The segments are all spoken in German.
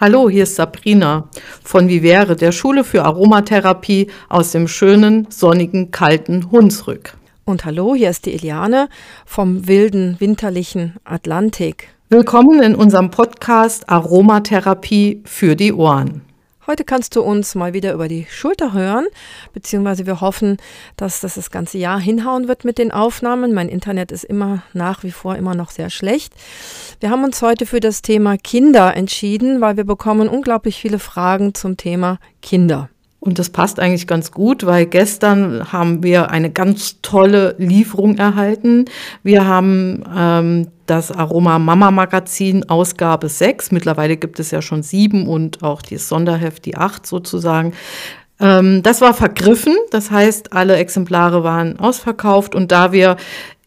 Hallo, hier ist Sabrina von Vivere, der Schule für Aromatherapie aus dem schönen, sonnigen, kalten Hunsrück. Und hallo, hier ist die Eliane vom wilden, winterlichen Atlantik. Willkommen in unserem Podcast Aromatherapie für die Ohren. Heute kannst du uns mal wieder über die Schulter hören, beziehungsweise wir hoffen, dass das das ganze Jahr hinhauen wird mit den Aufnahmen. Mein Internet ist immer nach wie vor immer noch sehr schlecht. Wir haben uns heute für das Thema Kinder entschieden, weil wir bekommen unglaublich viele Fragen zum Thema Kinder. Und das passt eigentlich ganz gut, weil gestern haben wir eine ganz tolle Lieferung erhalten. Wir haben ähm, das Aroma Mama Magazin Ausgabe 6. Mittlerweile gibt es ja schon sieben und auch die Sonderheft, die acht sozusagen. Ähm, das war vergriffen, das heißt, alle Exemplare waren ausverkauft und da wir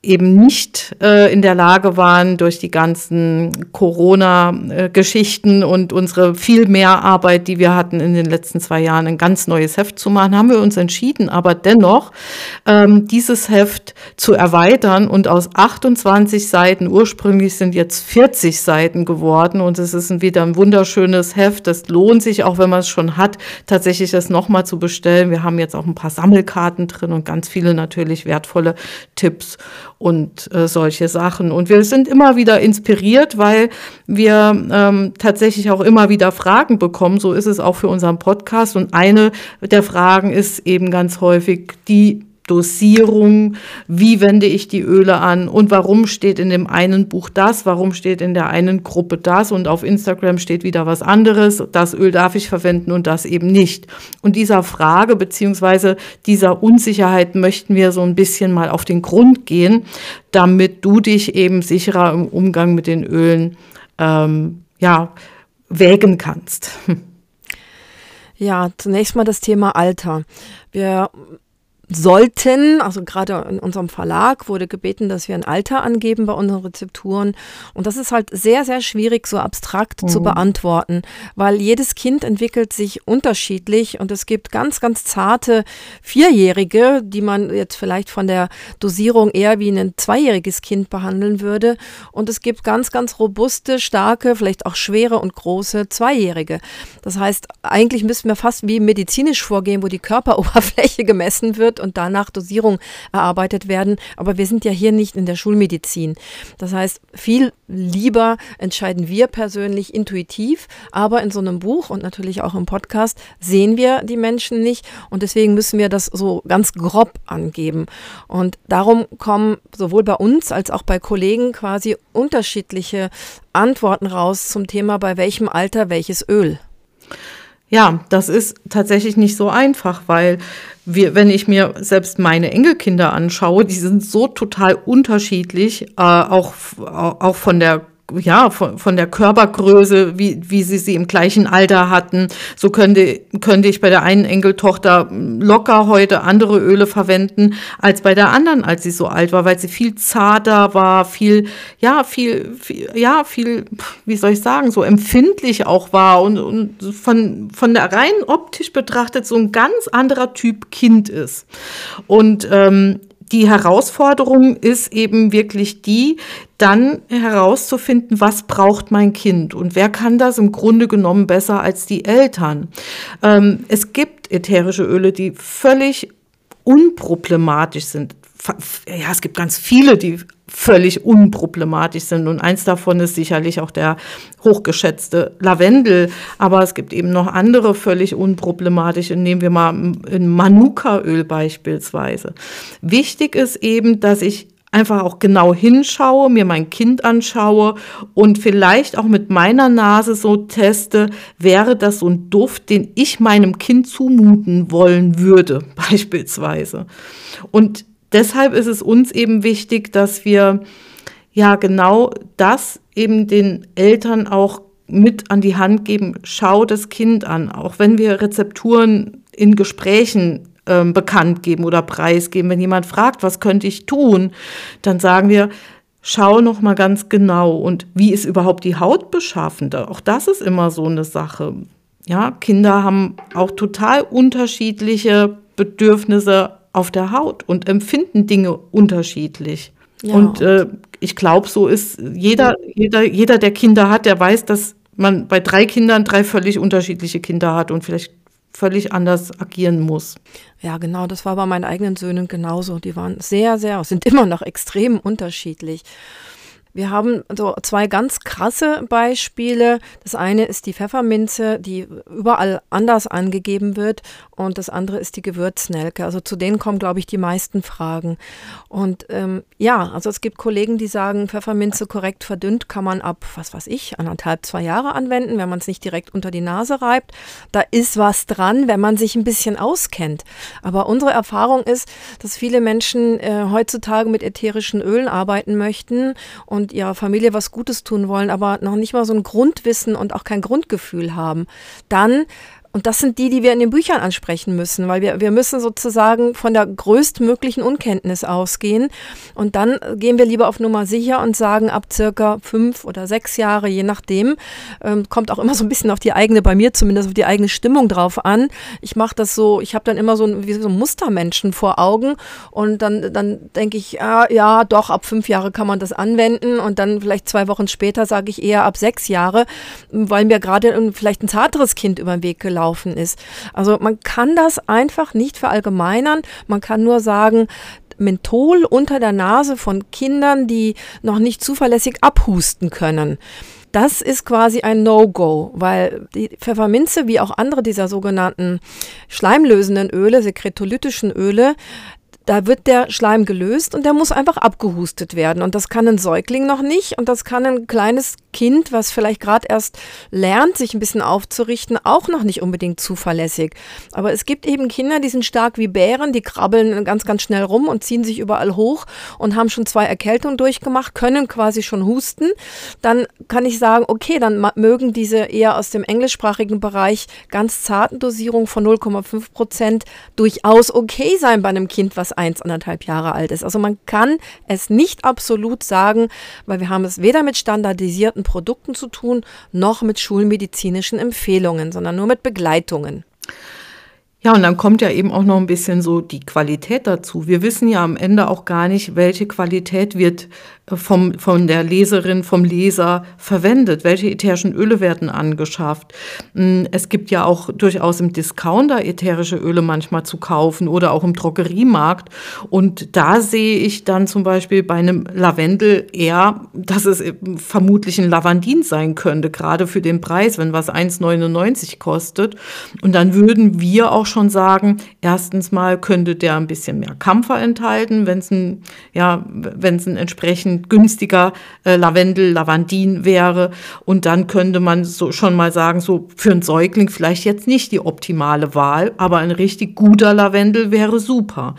eben nicht äh, in der Lage waren, durch die ganzen Corona-Geschichten und unsere viel mehr Arbeit, die wir hatten in den letzten zwei Jahren, ein ganz neues Heft zu machen, haben wir uns entschieden, aber dennoch ähm, dieses Heft zu erweitern und aus 28 Seiten, ursprünglich sind jetzt 40 Seiten geworden und es ist wieder ein wunderschönes Heft. Das lohnt sich, auch wenn man es schon hat, tatsächlich das nochmal zu bestellen. Wir haben jetzt auch ein paar Sammelkarten drin und ganz viele natürlich wertvolle Tipps und äh, solche Sachen. Und wir sind immer wieder inspiriert, weil wir ähm, tatsächlich auch immer wieder Fragen bekommen. So ist es auch für unseren Podcast. Und eine der Fragen ist eben ganz häufig die Dosierung, wie wende ich die Öle an und warum steht in dem einen Buch das, warum steht in der einen Gruppe das und auf Instagram steht wieder was anderes, das Öl darf ich verwenden und das eben nicht. Und dieser Frage beziehungsweise dieser Unsicherheit möchten wir so ein bisschen mal auf den Grund gehen, damit du dich eben sicherer im Umgang mit den Ölen ähm, ja, wägen kannst. Ja, zunächst mal das Thema Alter. Wir sollten, also gerade in unserem Verlag wurde gebeten, dass wir ein Alter angeben bei unseren Rezepturen. Und das ist halt sehr, sehr schwierig, so abstrakt mhm. zu beantworten, weil jedes Kind entwickelt sich unterschiedlich und es gibt ganz, ganz zarte Vierjährige, die man jetzt vielleicht von der Dosierung eher wie ein zweijähriges Kind behandeln würde. Und es gibt ganz, ganz robuste, starke, vielleicht auch schwere und große Zweijährige. Das heißt, eigentlich müssten wir fast wie medizinisch vorgehen, wo die Körperoberfläche gemessen wird und danach Dosierung erarbeitet werden. Aber wir sind ja hier nicht in der Schulmedizin. Das heißt, viel lieber entscheiden wir persönlich intuitiv, aber in so einem Buch und natürlich auch im Podcast sehen wir die Menschen nicht und deswegen müssen wir das so ganz grob angeben. Und darum kommen sowohl bei uns als auch bei Kollegen quasi unterschiedliche Antworten raus zum Thema, bei welchem Alter welches Öl. Ja, das ist tatsächlich nicht so einfach, weil wir, wenn ich mir selbst meine Enkelkinder anschaue, die sind so total unterschiedlich, äh, auch, auch von der ja, von, von der Körpergröße, wie, wie sie sie im gleichen Alter hatten. So könnte, könnte ich bei der einen Enkeltochter locker heute andere Öle verwenden als bei der anderen, als sie so alt war, weil sie viel zarter war, viel, ja, viel, viel ja, viel, wie soll ich sagen, so empfindlich auch war und, und von, von der rein optisch betrachtet so ein ganz anderer Typ Kind ist. Und ähm, die Herausforderung ist eben wirklich die, dann herauszufinden, was braucht mein Kind und wer kann das im Grunde genommen besser als die Eltern. Ähm, es gibt ätherische Öle, die völlig unproblematisch sind. Ja, es gibt ganz viele, die völlig unproblematisch sind. Und eins davon ist sicherlich auch der hochgeschätzte Lavendel. Aber es gibt eben noch andere völlig unproblematische. Nehmen wir mal ein Manuka-Öl beispielsweise. Wichtig ist eben, dass ich einfach auch genau hinschaue, mir mein Kind anschaue und vielleicht auch mit meiner Nase so teste, wäre das so ein Duft, den ich meinem Kind zumuten wollen würde, beispielsweise. Und deshalb ist es uns eben wichtig, dass wir ja genau das eben den Eltern auch mit an die Hand geben. Schau das Kind an, auch wenn wir Rezepturen in Gesprächen ähm, bekannt geben oder preisgeben. Wenn jemand fragt, was könnte ich tun, dann sagen wir, schau noch mal ganz genau und wie ist überhaupt die Haut beschaffen? Auch das ist immer so eine Sache. Ja, Kinder haben auch total unterschiedliche Bedürfnisse auf der Haut und empfinden Dinge unterschiedlich. Ja. Und äh, ich glaube, so ist jeder, jeder, jeder, der Kinder hat, der weiß, dass man bei drei Kindern drei völlig unterschiedliche Kinder hat und vielleicht völlig anders agieren muss. Ja, genau, das war bei meinen eigenen Söhnen genauso. Die waren sehr, sehr, sind immer noch extrem unterschiedlich. Wir haben so zwei ganz krasse Beispiele. Das eine ist die Pfefferminze, die überall anders angegeben wird. Und das andere ist die Gewürznelke. Also zu denen kommen, glaube ich, die meisten Fragen. Und ähm, ja, also es gibt Kollegen, die sagen, Pfefferminze korrekt verdünnt kann man ab, was weiß ich, anderthalb, zwei Jahre anwenden, wenn man es nicht direkt unter die Nase reibt. Da ist was dran, wenn man sich ein bisschen auskennt. Aber unsere Erfahrung ist, dass viele Menschen äh, heutzutage mit ätherischen Ölen arbeiten möchten und und ihrer Familie was Gutes tun wollen, aber noch nicht mal so ein Grundwissen und auch kein Grundgefühl haben, dann und das sind die, die wir in den Büchern ansprechen müssen, weil wir, wir müssen sozusagen von der größtmöglichen Unkenntnis ausgehen. Und dann gehen wir lieber auf Nummer sicher und sagen, ab circa fünf oder sechs Jahre, je nachdem, ähm, kommt auch immer so ein bisschen auf die eigene, bei mir zumindest auf die eigene Stimmung drauf an. Ich mache das so, ich habe dann immer so ein, wie so Mustermenschen vor Augen und dann, dann denke ich, ah, ja, doch, ab fünf Jahre kann man das anwenden und dann vielleicht zwei Wochen später sage ich eher ab sechs Jahre, weil mir gerade vielleicht ein zarteres Kind über den Weg gelaufen gelaufen ist. Also man kann das einfach nicht verallgemeinern. Man kann nur sagen, Menthol unter der Nase von Kindern, die noch nicht zuverlässig abhusten können. Das ist quasi ein No-Go, weil die Pfefferminze, wie auch andere dieser sogenannten schleimlösenden Öle, sekretolytischen Öle, da wird der Schleim gelöst und der muss einfach abgehustet werden. Und das kann ein Säugling noch nicht und das kann ein kleines Kind, was vielleicht gerade erst lernt, sich ein bisschen aufzurichten, auch noch nicht unbedingt zuverlässig. Aber es gibt eben Kinder, die sind stark wie Bären, die krabbeln ganz, ganz schnell rum und ziehen sich überall hoch und haben schon zwei Erkältungen durchgemacht, können quasi schon husten. Dann kann ich sagen, okay, dann mögen diese eher aus dem englischsprachigen Bereich ganz zarten Dosierungen von 0,5 Prozent durchaus okay sein bei einem Kind, was eins, anderthalb Jahre alt ist. Also man kann es nicht absolut sagen, weil wir haben es weder mit standardisierten Produkten zu tun, noch mit schulmedizinischen Empfehlungen, sondern nur mit Begleitungen. Ja, und dann kommt ja eben auch noch ein bisschen so die Qualität dazu. Wir wissen ja am Ende auch gar nicht, welche Qualität wird vom, von der Leserin, vom Leser verwendet? Welche ätherischen Öle werden angeschafft? Hm, es gibt ja auch durchaus im Discounter ätherische Öle manchmal zu kaufen oder auch im Drogeriemarkt. Und da sehe ich dann zum Beispiel bei einem Lavendel eher, dass es vermutlich ein Lavandin sein könnte, gerade für den Preis, wenn was 1,99 kostet. Und dann würden wir auch schon sagen, erstens mal könnte der ein bisschen mehr Kampfer enthalten, wenn es ein, ja, wenn es ein entsprechend günstiger äh, Lavendel, Lavandin wäre. Und dann könnte man so schon mal sagen, so für einen Säugling vielleicht jetzt nicht die optimale Wahl, aber ein richtig guter Lavendel wäre super.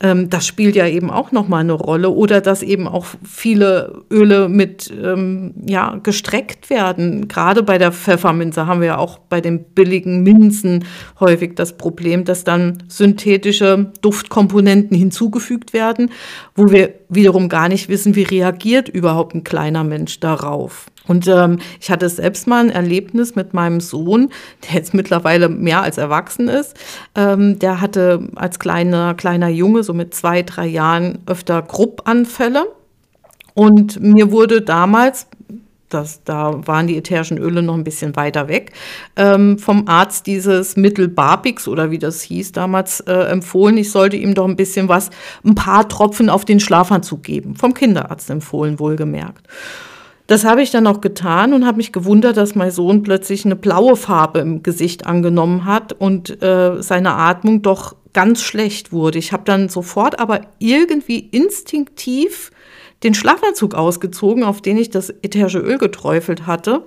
Ähm, das spielt ja eben auch nochmal eine Rolle. Oder dass eben auch viele Öle mit ähm, ja, gestreckt werden. Gerade bei der Pfefferminze haben wir ja auch bei den billigen Minzen häufig das Problem, dass dann synthetische Duftkomponenten hinzugefügt werden, wo wir wiederum gar nicht wissen, wie reagiert überhaupt ein kleiner Mensch darauf. Und ähm, ich hatte selbst mal ein Erlebnis mit meinem Sohn, der jetzt mittlerweile mehr als erwachsen ist. Ähm, der hatte als kleiner, kleiner Junge, so mit zwei, drei Jahren, öfter Gruppanfälle. Und mir wurde damals, das, da waren die ätherischen Öle noch ein bisschen weiter weg, ähm, vom Arzt dieses Mittel Barbix oder wie das hieß damals äh, empfohlen. Ich sollte ihm doch ein bisschen was, ein paar Tropfen auf den Schlafanzug geben. Vom Kinderarzt empfohlen, wohlgemerkt. Das habe ich dann auch getan und habe mich gewundert, dass mein Sohn plötzlich eine blaue Farbe im Gesicht angenommen hat und äh, seine Atmung doch ganz schlecht wurde. Ich habe dann sofort aber irgendwie instinktiv den Schlafanzug ausgezogen, auf den ich das ätherische Öl geträufelt hatte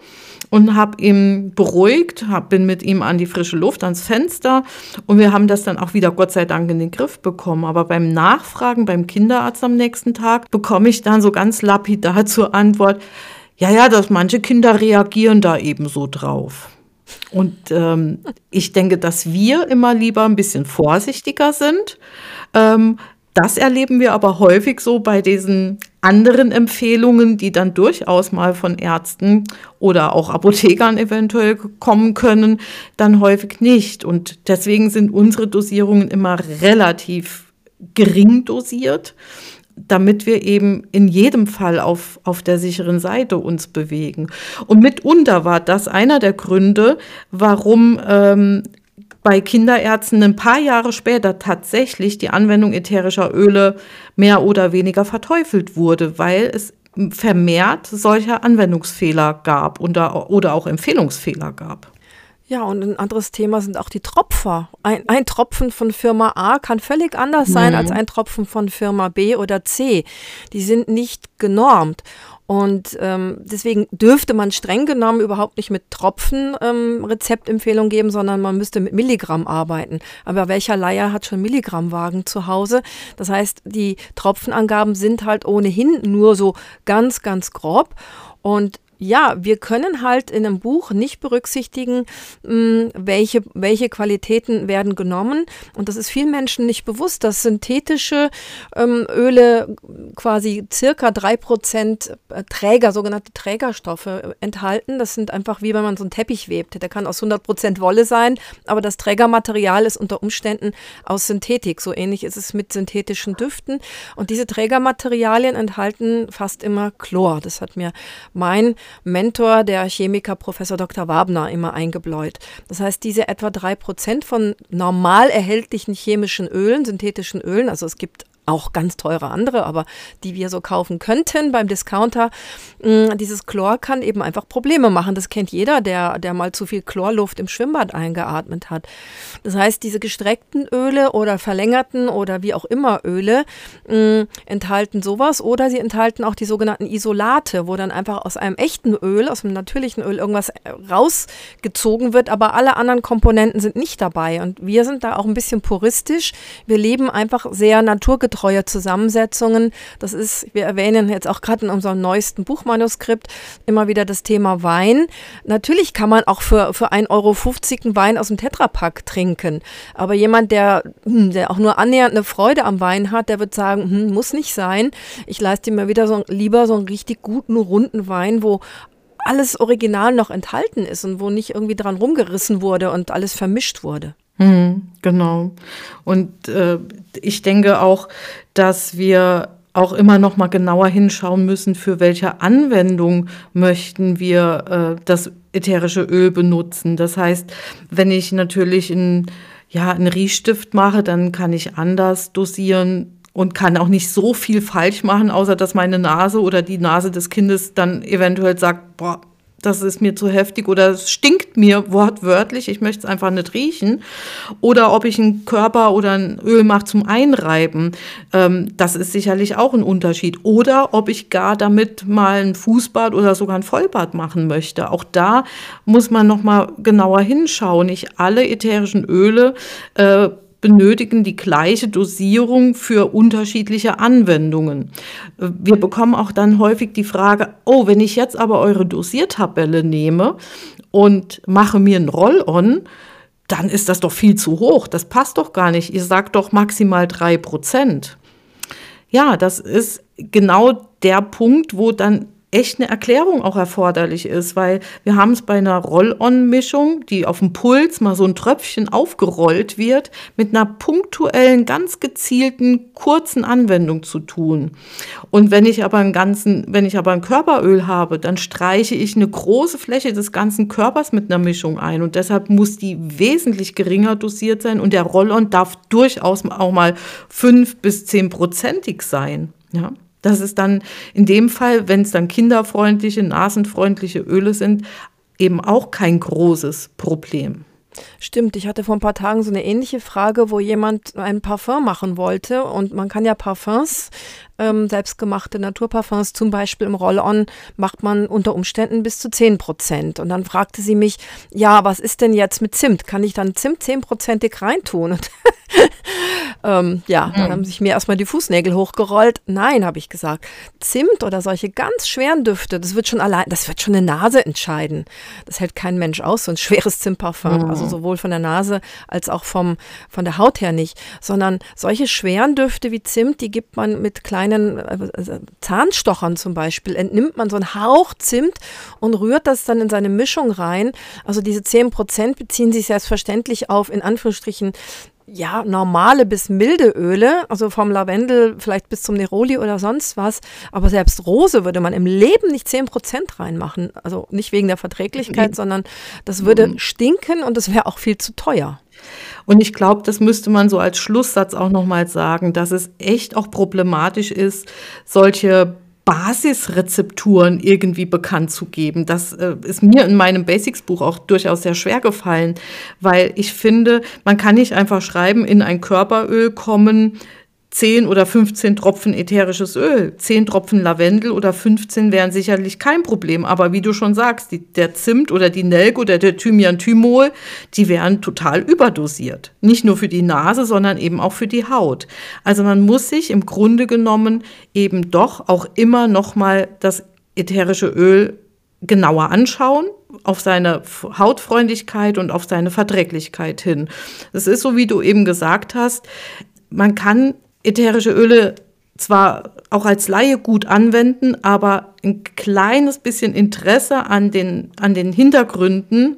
und habe ihn beruhigt, hab, bin mit ihm an die frische Luft, ans Fenster und wir haben das dann auch wieder Gott sei Dank in den Griff bekommen. Aber beim Nachfragen beim Kinderarzt am nächsten Tag bekomme ich dann so ganz lapidar zur Antwort, ja, ja, dass manche Kinder reagieren da eben so drauf. Und ähm, ich denke, dass wir immer lieber ein bisschen vorsichtiger sind. Ähm, das erleben wir aber häufig so bei diesen anderen Empfehlungen, die dann durchaus mal von Ärzten oder auch Apothekern eventuell kommen können, dann häufig nicht. Und deswegen sind unsere Dosierungen immer relativ gering dosiert damit wir eben in jedem Fall auf, auf der sicheren Seite uns bewegen. Und mitunter war das einer der Gründe, warum ähm, bei Kinderärzten ein paar Jahre später tatsächlich die Anwendung ätherischer Öle mehr oder weniger verteufelt wurde, weil es vermehrt solcher Anwendungsfehler gab oder, oder auch Empfehlungsfehler gab. Ja, und ein anderes Thema sind auch die Tropfer. Ein, ein Tropfen von Firma A kann völlig anders sein mhm. als ein Tropfen von Firma B oder C. Die sind nicht genormt. Und ähm, deswegen dürfte man streng genommen überhaupt nicht mit Tropfen ähm, Rezeptempfehlung geben, sondern man müsste mit Milligramm arbeiten. Aber welcher Leier hat schon Milligrammwagen zu Hause? Das heißt, die Tropfenangaben sind halt ohnehin nur so ganz, ganz grob. Und ja, wir können halt in einem Buch nicht berücksichtigen, hm, welche, welche Qualitäten werden genommen. Und das ist vielen Menschen nicht bewusst, dass synthetische ähm, Öle quasi circa drei Prozent äh, Träger, sogenannte Trägerstoffe äh, enthalten. Das sind einfach wie wenn man so einen Teppich webt. Der kann aus 100 Prozent Wolle sein, aber das Trägermaterial ist unter Umständen aus Synthetik. So ähnlich ist es mit synthetischen Düften. Und diese Trägermaterialien enthalten fast immer Chlor. Das hat mir mein Mentor, der Chemiker Professor Dr. Wabner, immer eingebläut. Das heißt, diese etwa drei Prozent von normal erhältlichen chemischen Ölen, synthetischen Ölen, also es gibt auch ganz teure andere, aber die wir so kaufen könnten beim Discounter. Mm, dieses Chlor kann eben einfach Probleme machen. Das kennt jeder, der, der mal zu viel Chlorluft im Schwimmbad eingeatmet hat. Das heißt, diese gestreckten Öle oder verlängerten oder wie auch immer Öle mh, mm, enthalten sowas oder sie enthalten auch die sogenannten Isolate, wo dann einfach aus einem echten Öl, aus einem natürlichen Öl irgendwas äh, rausgezogen wird, aber alle anderen Komponenten sind nicht dabei. Und wir sind da auch ein bisschen puristisch. Wir leben einfach sehr naturgetreu treue Zusammensetzungen. Das ist, wir erwähnen jetzt auch gerade in unserem neuesten Buchmanuskript immer wieder das Thema Wein. Natürlich kann man auch für, für 1,50 Euro einen Wein aus dem Tetrapack trinken. Aber jemand, der, hm, der auch nur annähernd eine Freude am Wein hat, der wird sagen, hm, muss nicht sein. Ich leiste mir wieder so lieber so einen richtig guten, runden Wein, wo alles original noch enthalten ist und wo nicht irgendwie dran rumgerissen wurde und alles vermischt wurde. Hm, genau. Und äh, ich denke auch, dass wir auch immer noch mal genauer hinschauen müssen, für welche Anwendung möchten wir äh, das ätherische Öl benutzen. Das heißt, wenn ich natürlich ein, ja, einen Riechstift mache, dann kann ich anders dosieren und kann auch nicht so viel falsch machen, außer dass meine Nase oder die Nase des Kindes dann eventuell sagt, boah, das ist mir zu heftig oder es stinkt mir wortwörtlich, ich möchte es einfach nicht riechen. Oder ob ich einen Körper oder ein Öl mache zum Einreiben, ähm, das ist sicherlich auch ein Unterschied. Oder ob ich gar damit mal ein Fußbad oder sogar ein Vollbad machen möchte. Auch da muss man nochmal genauer hinschauen. Nicht alle ätherischen Öle äh, benötigen die gleiche Dosierung für unterschiedliche Anwendungen. Wir bekommen auch dann häufig die Frage, oh, wenn ich jetzt aber eure Dosiertabelle nehme und mache mir ein Roll-on, dann ist das doch viel zu hoch. Das passt doch gar nicht. Ihr sagt doch maximal drei Prozent. Ja, das ist genau der Punkt, wo dann echt eine Erklärung auch erforderlich ist, weil wir haben es bei einer Roll-on-Mischung, die auf dem Puls mal so ein Tröpfchen aufgerollt wird, mit einer punktuellen, ganz gezielten, kurzen Anwendung zu tun. Und wenn ich aber einen ganzen, wenn ich aber ein Körperöl habe, dann streiche ich eine große Fläche des ganzen Körpers mit einer Mischung ein und deshalb muss die wesentlich geringer dosiert sein und der Roll-on darf durchaus auch mal fünf bis zehn prozentig sein. Ja. Das ist dann in dem Fall, wenn es dann kinderfreundliche, nasenfreundliche Öle sind, eben auch kein großes Problem. Stimmt, ich hatte vor ein paar Tagen so eine ähnliche Frage, wo jemand ein Parfum machen wollte und man kann ja Parfums, ähm, selbstgemachte Naturparfums zum Beispiel im Roll-On, macht man unter Umständen bis zu 10 Prozent. Und dann fragte sie mich, ja, was ist denn jetzt mit Zimt? Kann ich dann Zimt 10-prozentig reintun? Und ähm, ja, dann haben sich mir erstmal die Fußnägel hochgerollt. Nein, habe ich gesagt. Zimt oder solche ganz schweren Düfte, das wird schon allein, das wird schon eine Nase entscheiden. Das hält kein Mensch aus, so ein schweres Zimtparfum. Mhm. Also sowohl von der Nase als auch vom, von der Haut her nicht. Sondern solche schweren Düfte wie Zimt, die gibt man mit kleinen äh, Zahnstochern zum Beispiel. Entnimmt man so einen Hauch Zimt und rührt das dann in seine Mischung rein. Also diese 10 Prozent beziehen sich selbstverständlich auf, in Anführungsstrichen, ja, normale bis milde Öle, also vom Lavendel vielleicht bis zum Neroli oder sonst was. Aber selbst Rose würde man im Leben nicht 10% reinmachen. Also nicht wegen der Verträglichkeit, sondern das würde mhm. stinken und es wäre auch viel zu teuer. Und ich glaube, das müsste man so als Schlusssatz auch nochmal sagen, dass es echt auch problematisch ist, solche Basisrezepturen irgendwie bekannt zu geben. Das äh, ist mir in meinem Basics-Buch auch durchaus sehr schwer gefallen, weil ich finde, man kann nicht einfach schreiben, in ein Körperöl kommen 10 oder 15 Tropfen ätherisches Öl. 10 Tropfen Lavendel oder 15 wären sicherlich kein Problem. Aber wie du schon sagst, die, der Zimt oder die Nelk oder der Thymian-Thymol, die wären total überdosiert. Nicht nur für die Nase, sondern eben auch für die Haut. Also man muss sich im Grunde genommen eben doch auch immer noch mal das ätherische Öl genauer anschauen, auf seine Hautfreundlichkeit und auf seine Verträglichkeit hin. Es ist so, wie du eben gesagt hast, man kann ätherische Öle zwar auch als Laie gut anwenden, aber ein kleines bisschen Interesse an den, an den Hintergründen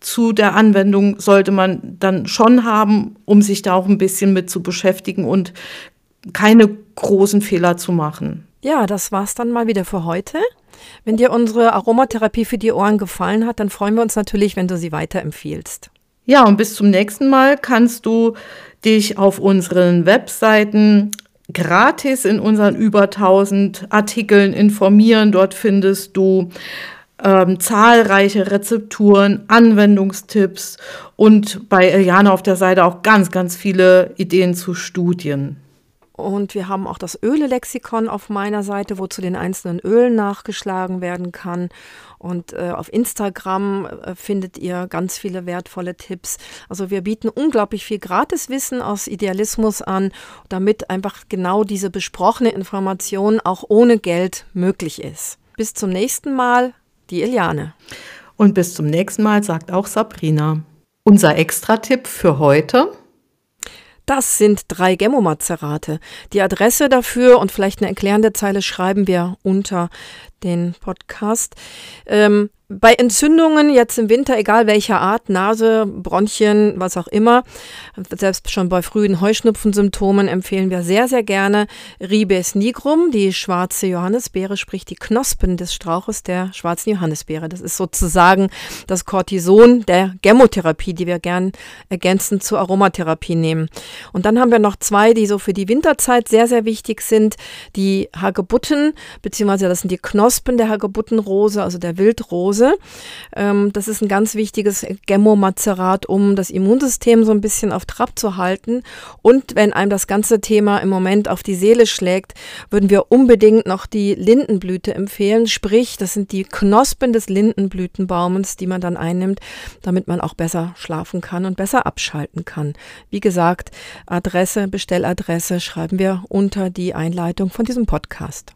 zu der Anwendung sollte man dann schon haben, um sich da auch ein bisschen mit zu beschäftigen und keine großen Fehler zu machen. Ja, das war's dann mal wieder für heute. Wenn dir unsere Aromatherapie für die Ohren gefallen hat, dann freuen wir uns natürlich, wenn du sie weiterempfiehlst. Ja, und bis zum nächsten Mal kannst du dich auf unseren Webseiten gratis in unseren über 1000 Artikeln informieren. Dort findest du ähm, zahlreiche Rezepturen, Anwendungstipps und bei Eliane auf der Seite auch ganz, ganz viele Ideen zu Studien. Und wir haben auch das Öle-Lexikon auf meiner Seite, wo zu den einzelnen Ölen nachgeschlagen werden kann. Und äh, auf Instagram äh, findet ihr ganz viele wertvolle Tipps. Also wir bieten unglaublich viel Gratiswissen aus Idealismus an, damit einfach genau diese besprochene Information auch ohne Geld möglich ist. Bis zum nächsten Mal, die Eliane. Und bis zum nächsten Mal sagt auch Sabrina. Unser Extra-Tipp für heute. Das sind drei Gemomazerate. Die Adresse dafür und vielleicht eine erklärende Zeile schreiben wir unter den Podcast. Ähm, bei Entzündungen jetzt im Winter, egal welcher Art, Nase, Bronchien, was auch immer, selbst schon bei frühen Heuschnupfensymptomen empfehlen wir sehr, sehr gerne Ribes nigrum, die schwarze Johannisbeere, sprich die Knospen des Strauches der schwarzen Johannisbeere. Das ist sozusagen das Cortison der Gemotherapie, die wir gern ergänzend zur Aromatherapie nehmen. Und dann haben wir noch zwei, die so für die Winterzeit sehr, sehr wichtig sind. Die Hagebutten, beziehungsweise das sind die Knospen der Hagebuttenrose, also der Wildrose. Ähm, das ist ein ganz wichtiges Gemmomazerat, um das Immunsystem so ein bisschen auf Trab zu halten. Und wenn einem das ganze Thema im Moment auf die Seele schlägt, würden wir unbedingt noch die Lindenblüte empfehlen. Sprich, das sind die Knospen des Lindenblütenbaumes, die man dann einnimmt, damit man auch besser schlafen kann und besser abschalten kann. Wie gesagt, Adresse, Bestelladresse schreiben wir unter die Einleitung von diesem Podcast.